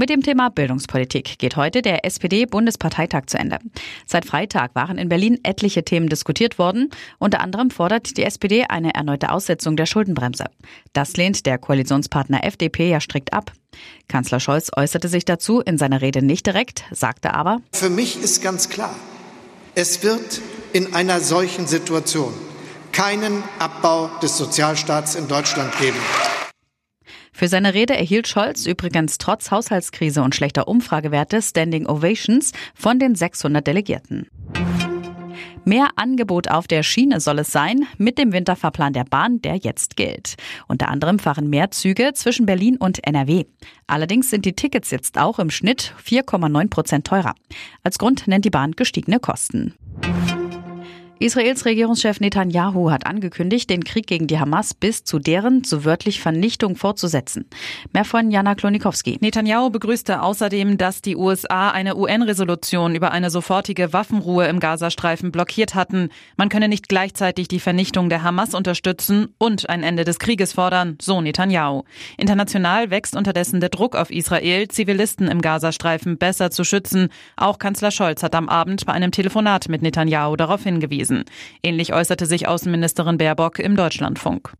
Mit dem Thema Bildungspolitik geht heute der SPD-Bundesparteitag zu Ende. Seit Freitag waren in Berlin etliche Themen diskutiert worden. Unter anderem fordert die SPD eine erneute Aussetzung der Schuldenbremse. Das lehnt der Koalitionspartner FDP ja strikt ab. Kanzler Scholz äußerte sich dazu in seiner Rede nicht direkt, sagte aber, Für mich ist ganz klar, es wird in einer solchen Situation keinen Abbau des Sozialstaats in Deutschland geben. Für seine Rede erhielt Scholz übrigens trotz Haushaltskrise und schlechter Umfragewerte Standing Ovations von den 600 Delegierten. Mehr Angebot auf der Schiene soll es sein mit dem Winterfahrplan der Bahn, der jetzt gilt. Unter anderem fahren mehr Züge zwischen Berlin und NRW. Allerdings sind die Tickets jetzt auch im Schnitt 4,9 Prozent teurer. Als Grund nennt die Bahn gestiegene Kosten. Israels Regierungschef Netanyahu hat angekündigt, den Krieg gegen die Hamas bis zu deren, so wörtlich Vernichtung fortzusetzen. Mehr von Jana Klonikowski. Netanyahu begrüßte außerdem, dass die USA eine UN-Resolution über eine sofortige Waffenruhe im Gazastreifen blockiert hatten. Man könne nicht gleichzeitig die Vernichtung der Hamas unterstützen und ein Ende des Krieges fordern, so Netanyahu. International wächst unterdessen der Druck auf Israel, Zivilisten im Gazastreifen besser zu schützen. Auch Kanzler Scholz hat am Abend bei einem Telefonat mit Netanyahu darauf hingewiesen gewesen. Ähnlich äußerte sich Außenministerin Baerbock im Deutschlandfunk.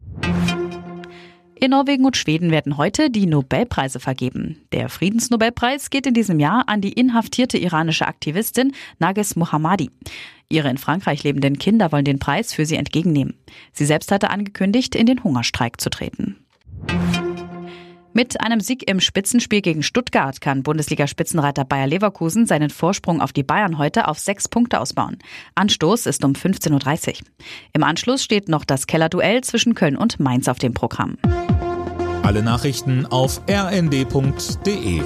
In Norwegen und Schweden werden heute die Nobelpreise vergeben. Der Friedensnobelpreis geht in diesem Jahr an die inhaftierte iranische Aktivistin Nages Mohammadi. Ihre in Frankreich lebenden Kinder wollen den Preis für sie entgegennehmen. Sie selbst hatte angekündigt, in den Hungerstreik zu treten. Mit einem Sieg im Spitzenspiel gegen Stuttgart kann Bundesliga-Spitzenreiter Bayer Leverkusen seinen Vorsprung auf die Bayern heute auf sechs Punkte ausbauen. Anstoß ist um 15.30 Uhr. Im Anschluss steht noch das Kellerduell zwischen Köln und Mainz auf dem Programm. Alle Nachrichten auf rnd.de